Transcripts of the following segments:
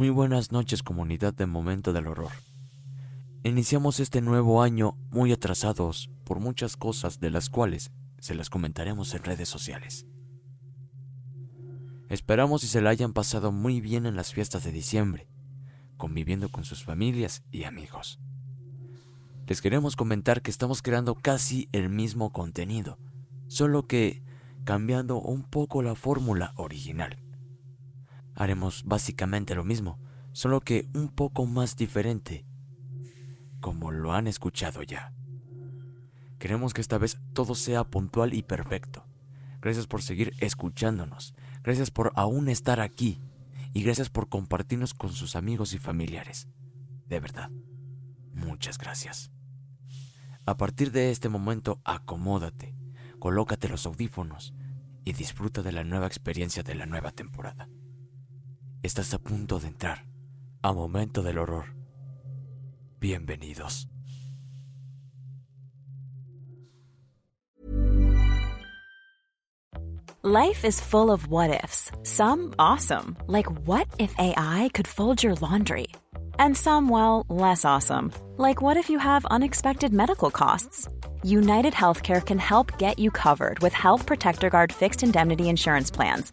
Muy buenas noches comunidad de Momento del Horror. Iniciamos este nuevo año muy atrasados por muchas cosas de las cuales se las comentaremos en redes sociales. Esperamos y se la hayan pasado muy bien en las fiestas de diciembre, conviviendo con sus familias y amigos. Les queremos comentar que estamos creando casi el mismo contenido, solo que cambiando un poco la fórmula original haremos básicamente lo mismo, solo que un poco más diferente, como lo han escuchado ya. Queremos que esta vez todo sea puntual y perfecto. Gracias por seguir escuchándonos, gracias por aún estar aquí y gracias por compartirnos con sus amigos y familiares. De verdad, muchas gracias. A partir de este momento, acomódate, colócate los audífonos y disfruta de la nueva experiencia de la nueva temporada. Estás a punto de entrar a Momento del Horror. Bienvenidos. Life is full of what ifs. Some awesome, like what if AI could fold your laundry? And some, well, less awesome, like what if you have unexpected medical costs? United Healthcare can help get you covered with Health Protector Guard fixed indemnity insurance plans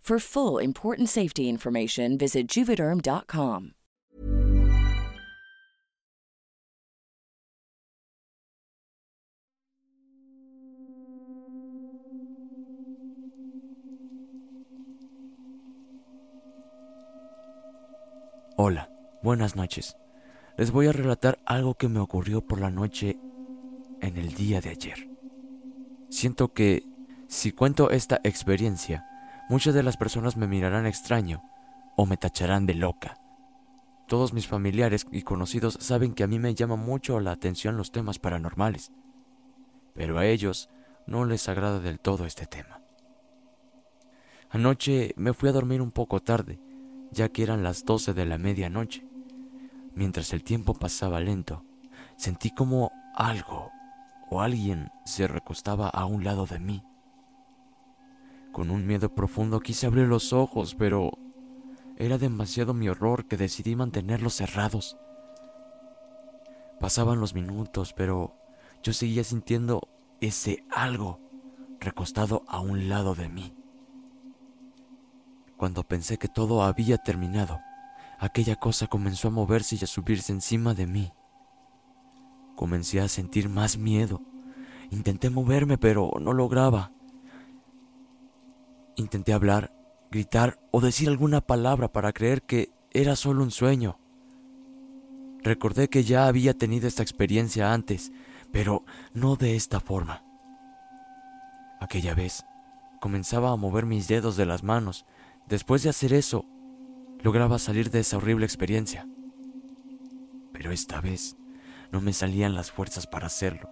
For full important safety information, visit juvederm.com. Hola, buenas noches. Les voy a relatar algo que me ocurrió por la noche en el día de ayer. Siento que si cuento esta experiencia, Muchas de las personas me mirarán extraño o me tacharán de loca. Todos mis familiares y conocidos saben que a mí me llama mucho la atención los temas paranormales, pero a ellos no les agrada del todo este tema. Anoche me fui a dormir un poco tarde, ya que eran las doce de la medianoche. Mientras el tiempo pasaba lento, sentí como algo o alguien se recostaba a un lado de mí. Con un miedo profundo quise abrir los ojos, pero era demasiado mi horror que decidí mantenerlos cerrados. Pasaban los minutos, pero yo seguía sintiendo ese algo recostado a un lado de mí. Cuando pensé que todo había terminado, aquella cosa comenzó a moverse y a subirse encima de mí. Comencé a sentir más miedo. Intenté moverme, pero no lograba. Intenté hablar, gritar o decir alguna palabra para creer que era solo un sueño. Recordé que ya había tenido esta experiencia antes, pero no de esta forma. Aquella vez comenzaba a mover mis dedos de las manos Después de hacer eso, lograba salir de esa horrible experiencia. Pero esta vez no me salían las fuerzas para hacerlo.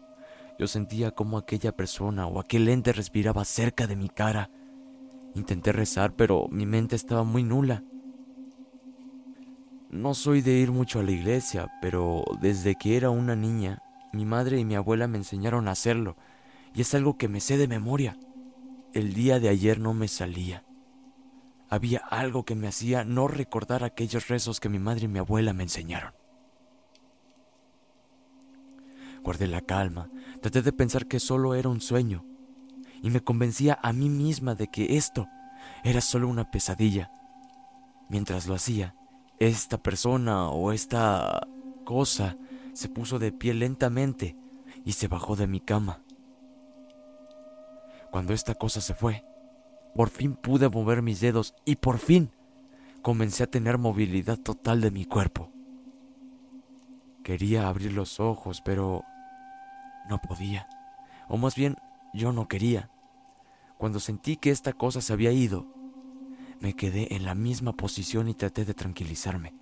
Yo sentía como aquella persona o aquel ente respiraba cerca de mi cara. Intenté rezar, pero mi mente estaba muy nula. No soy de ir mucho a la iglesia, pero desde que era una niña, mi madre y mi abuela me enseñaron a hacerlo, y es algo que me sé de memoria. El día de ayer no me salía. Había algo que me hacía no recordar aquellos rezos que mi madre y mi abuela me enseñaron. Guardé la calma, traté de pensar que solo era un sueño, y me convencía a mí misma de que esto era solo una pesadilla. Mientras lo hacía, esta persona o esta cosa se puso de pie lentamente y se bajó de mi cama. Cuando esta cosa se fue, por fin pude mover mis dedos y por fin comencé a tener movilidad total de mi cuerpo. Quería abrir los ojos, pero no podía. O más bien, yo no quería. Cuando sentí que esta cosa se había ido, me quedé en la misma posición y traté de tranquilizarme.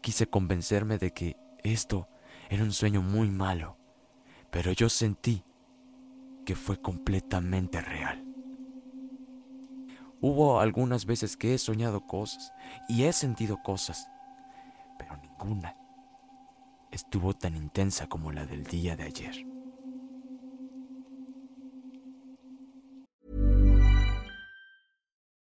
Quise convencerme de que esto era un sueño muy malo, pero yo sentí que fue completamente real. Hubo algunas veces que he soñado cosas y he sentido cosas, pero ninguna estuvo tan intensa como la del día de ayer.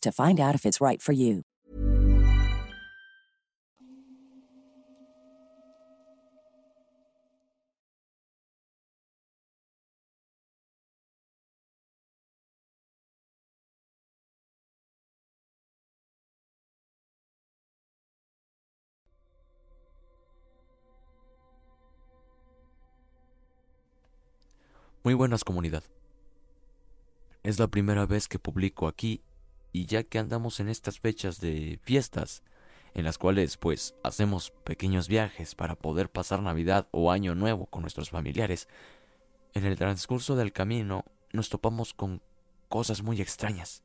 to find out if it's right for you. Muy buenas comunidad. Es la primera vez que publico aquí y ya que andamos en estas fechas de fiestas, en las cuales pues hacemos pequeños viajes para poder pasar Navidad o Año Nuevo con nuestros familiares, en el transcurso del camino nos topamos con cosas muy extrañas.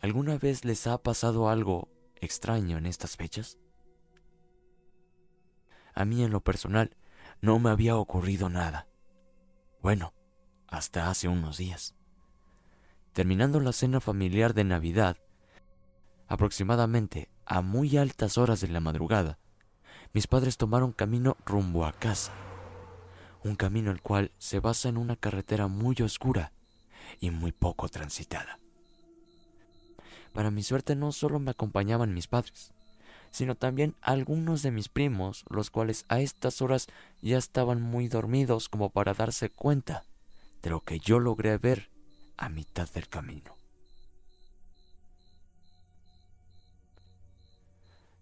¿Alguna vez les ha pasado algo extraño en estas fechas? A mí en lo personal no me había ocurrido nada. Bueno, hasta hace unos días. Terminando la cena familiar de Navidad, aproximadamente a muy altas horas de la madrugada, mis padres tomaron camino rumbo a casa. Un camino el cual se basa en una carretera muy oscura y muy poco transitada. Para mi suerte no solo me acompañaban mis padres, sino también algunos de mis primos, los cuales a estas horas ya estaban muy dormidos como para darse cuenta de lo que yo logré ver a mitad del camino.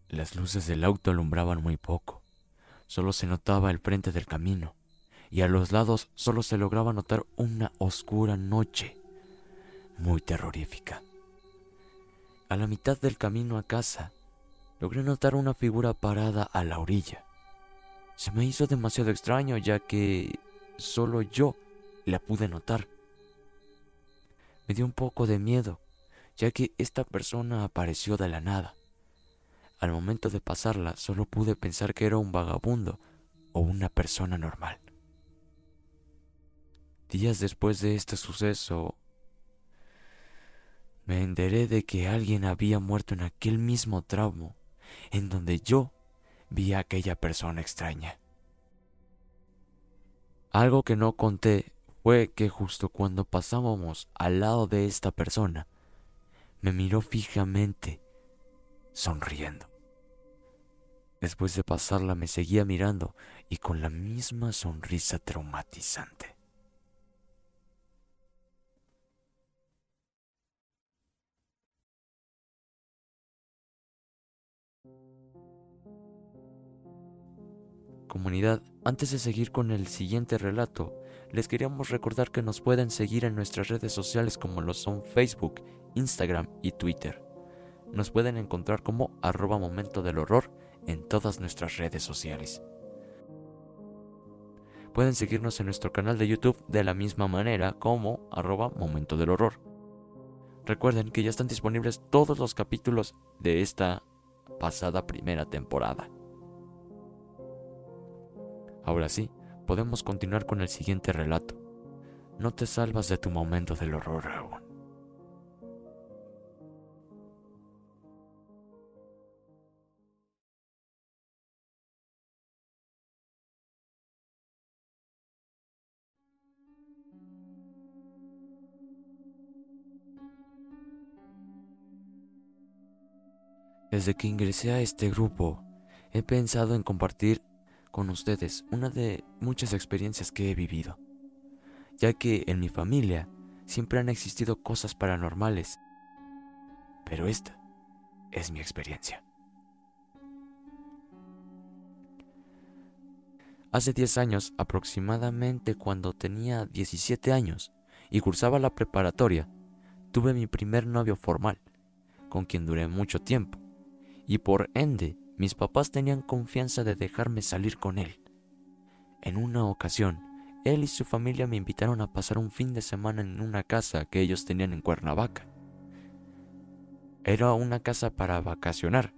Las luces del auto alumbraban muy poco, solo se notaba el frente del camino, y a los lados solo se lograba notar una oscura noche muy terrorífica. A la mitad del camino a casa, logré notar una figura parada a la orilla. Se me hizo demasiado extraño ya que solo yo la pude notar. Me dio un poco de miedo, ya que esta persona apareció de la nada. Al momento de pasarla solo pude pensar que era un vagabundo o una persona normal. Días después de este suceso, me enteré de que alguien había muerto en aquel mismo tramo en donde yo vi a aquella persona extraña. Algo que no conté fue que justo cuando pasábamos al lado de esta persona, me miró fijamente, sonriendo. Después de pasarla me seguía mirando y con la misma sonrisa traumatizante. Comunidad, antes de seguir con el siguiente relato, les queríamos recordar que nos pueden seguir en nuestras redes sociales como lo son Facebook, Instagram y Twitter. Nos pueden encontrar como arroba momento del horror en todas nuestras redes sociales. Pueden seguirnos en nuestro canal de YouTube de la misma manera como arroba momento del horror. Recuerden que ya están disponibles todos los capítulos de esta pasada primera temporada. Ahora sí, podemos continuar con el siguiente relato. No te salvas de tu momento del horror aún. Desde que ingresé a este grupo, he pensado en compartir con ustedes una de muchas experiencias que he vivido, ya que en mi familia siempre han existido cosas paranormales, pero esta es mi experiencia. Hace 10 años aproximadamente cuando tenía 17 años y cursaba la preparatoria, tuve mi primer novio formal, con quien duré mucho tiempo, y por ende mis papás tenían confianza de dejarme salir con él. En una ocasión, él y su familia me invitaron a pasar un fin de semana en una casa que ellos tenían en Cuernavaca. Era una casa para vacacionar,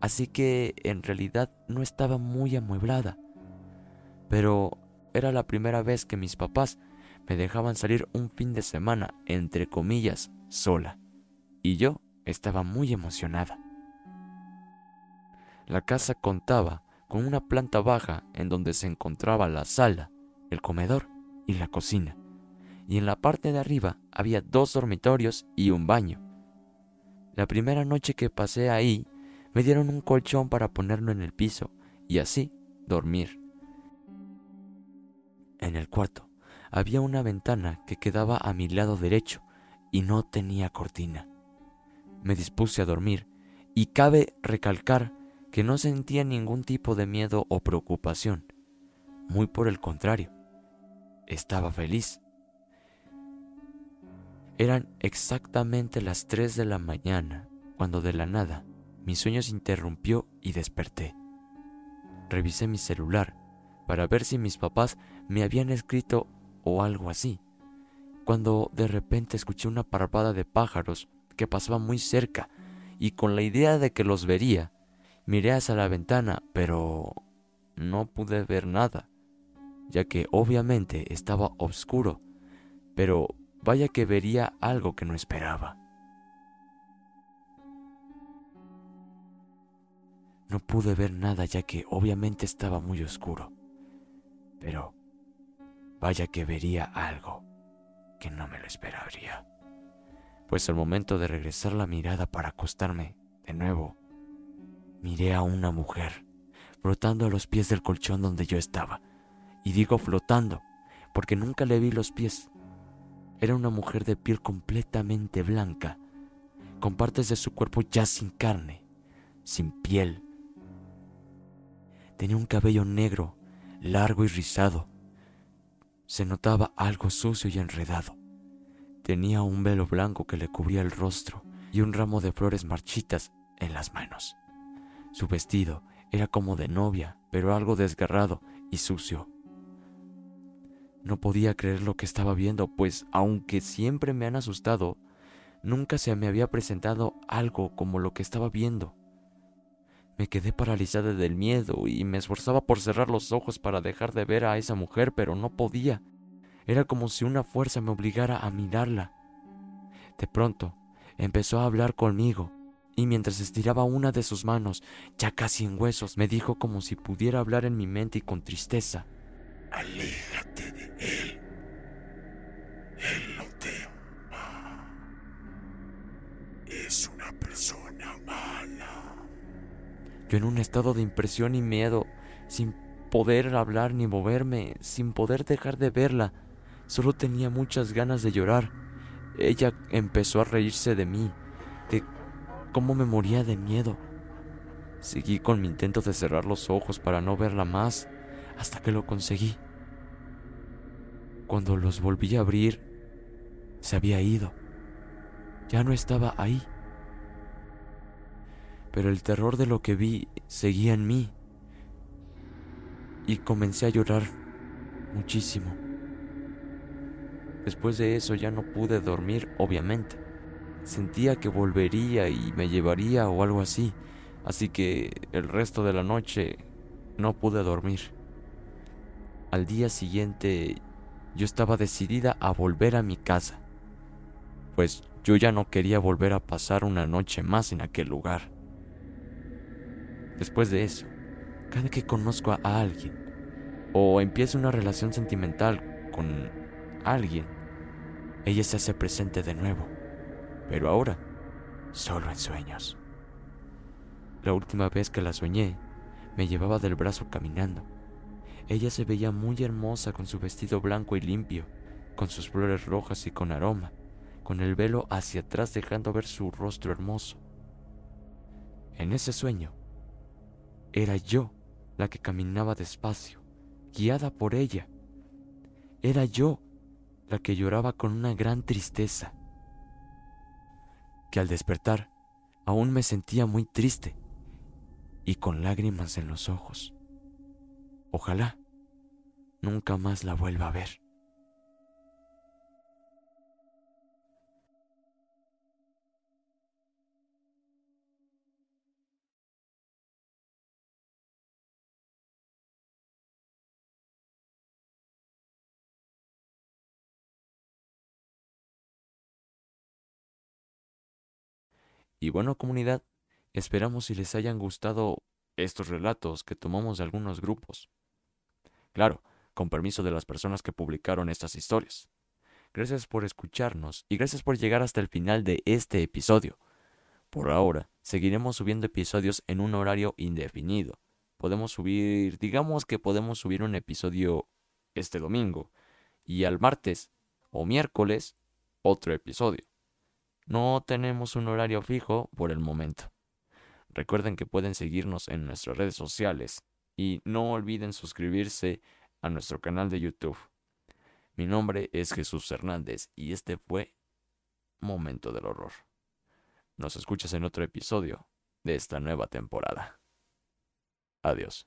así que en realidad no estaba muy amueblada. Pero era la primera vez que mis papás me dejaban salir un fin de semana, entre comillas, sola. Y yo estaba muy emocionada. La casa contaba con una planta baja en donde se encontraba la sala, el comedor y la cocina, y en la parte de arriba había dos dormitorios y un baño. La primera noche que pasé ahí, me dieron un colchón para ponerlo en el piso y así dormir. En el cuarto había una ventana que quedaba a mi lado derecho y no tenía cortina. Me dispuse a dormir y cabe recalcar que no sentía ningún tipo de miedo o preocupación. Muy por el contrario, estaba feliz. Eran exactamente las 3 de la mañana cuando de la nada mi sueño se interrumpió y desperté. Revisé mi celular para ver si mis papás me habían escrito o algo así, cuando de repente escuché una parvada de pájaros que pasaba muy cerca y con la idea de que los vería, Miré hacia la ventana, pero no pude ver nada, ya que obviamente estaba oscuro, pero vaya que vería algo que no esperaba. No pude ver nada ya que obviamente estaba muy oscuro, pero vaya que vería algo que no me lo esperaría. Pues al momento de regresar la mirada para acostarme de nuevo, miré a una mujer flotando a los pies del colchón donde yo estaba. Y digo flotando, porque nunca le vi los pies. Era una mujer de piel completamente blanca, con partes de su cuerpo ya sin carne, sin piel. Tenía un cabello negro, largo y rizado. Se notaba algo sucio y enredado. Tenía un velo blanco que le cubría el rostro y un ramo de flores marchitas en las manos. Su vestido era como de novia, pero algo desgarrado y sucio. No podía creer lo que estaba viendo, pues aunque siempre me han asustado, nunca se me había presentado algo como lo que estaba viendo. Me quedé paralizada del miedo y me esforzaba por cerrar los ojos para dejar de ver a esa mujer, pero no podía. Era como si una fuerza me obligara a mirarla. De pronto, empezó a hablar conmigo, y mientras estiraba una de sus manos, ya casi en huesos, me dijo como si pudiera hablar en mi mente y con tristeza. Aléjate de él. Él no te Es una persona mala. Yo en un estado de impresión y miedo, sin poder hablar ni moverme, sin poder dejar de verla, solo tenía muchas ganas de llorar. Ella empezó a reírse de mí, cómo me moría de miedo. Seguí con mi intento de cerrar los ojos para no verla más, hasta que lo conseguí. Cuando los volví a abrir, se había ido. Ya no estaba ahí. Pero el terror de lo que vi seguía en mí. Y comencé a llorar muchísimo. Después de eso ya no pude dormir, obviamente. Sentía que volvería y me llevaría o algo así, así que el resto de la noche no pude dormir. Al día siguiente yo estaba decidida a volver a mi casa, pues yo ya no quería volver a pasar una noche más en aquel lugar. Después de eso, cada que conozco a alguien o empiezo una relación sentimental con alguien, ella se hace presente de nuevo, pero ahora solo en sueños. La última vez que la soñé, me llevaba del brazo caminando. Ella se veía muy hermosa con su vestido blanco y limpio, con sus flores rojas y con aroma, con el velo hacia atrás dejando ver su rostro hermoso. En ese sueño, era yo la que caminaba despacio, guiada por ella. Era yo la que lloraba con una gran tristeza, que al despertar aún me sentía muy triste y con lágrimas en los ojos. Ojalá nunca más la vuelva a ver. Y bueno comunidad, esperamos si les hayan gustado estos relatos que tomamos de algunos grupos. Claro, con permiso de las personas que publicaron estas historias. Gracias por escucharnos y gracias por llegar hasta el final de este episodio. Por ahora, seguiremos subiendo episodios en un horario indefinido. Podemos subir, digamos que podemos subir un episodio este domingo y al martes o miércoles otro episodio. No tenemos un horario fijo por el momento. Recuerden que pueden seguirnos en nuestras redes sociales y no olviden suscribirse a nuestro canal de YouTube. Mi nombre es Jesús Hernández y este fue Momento del Horror. Nos escuchas en otro episodio de esta nueva temporada. Adiós.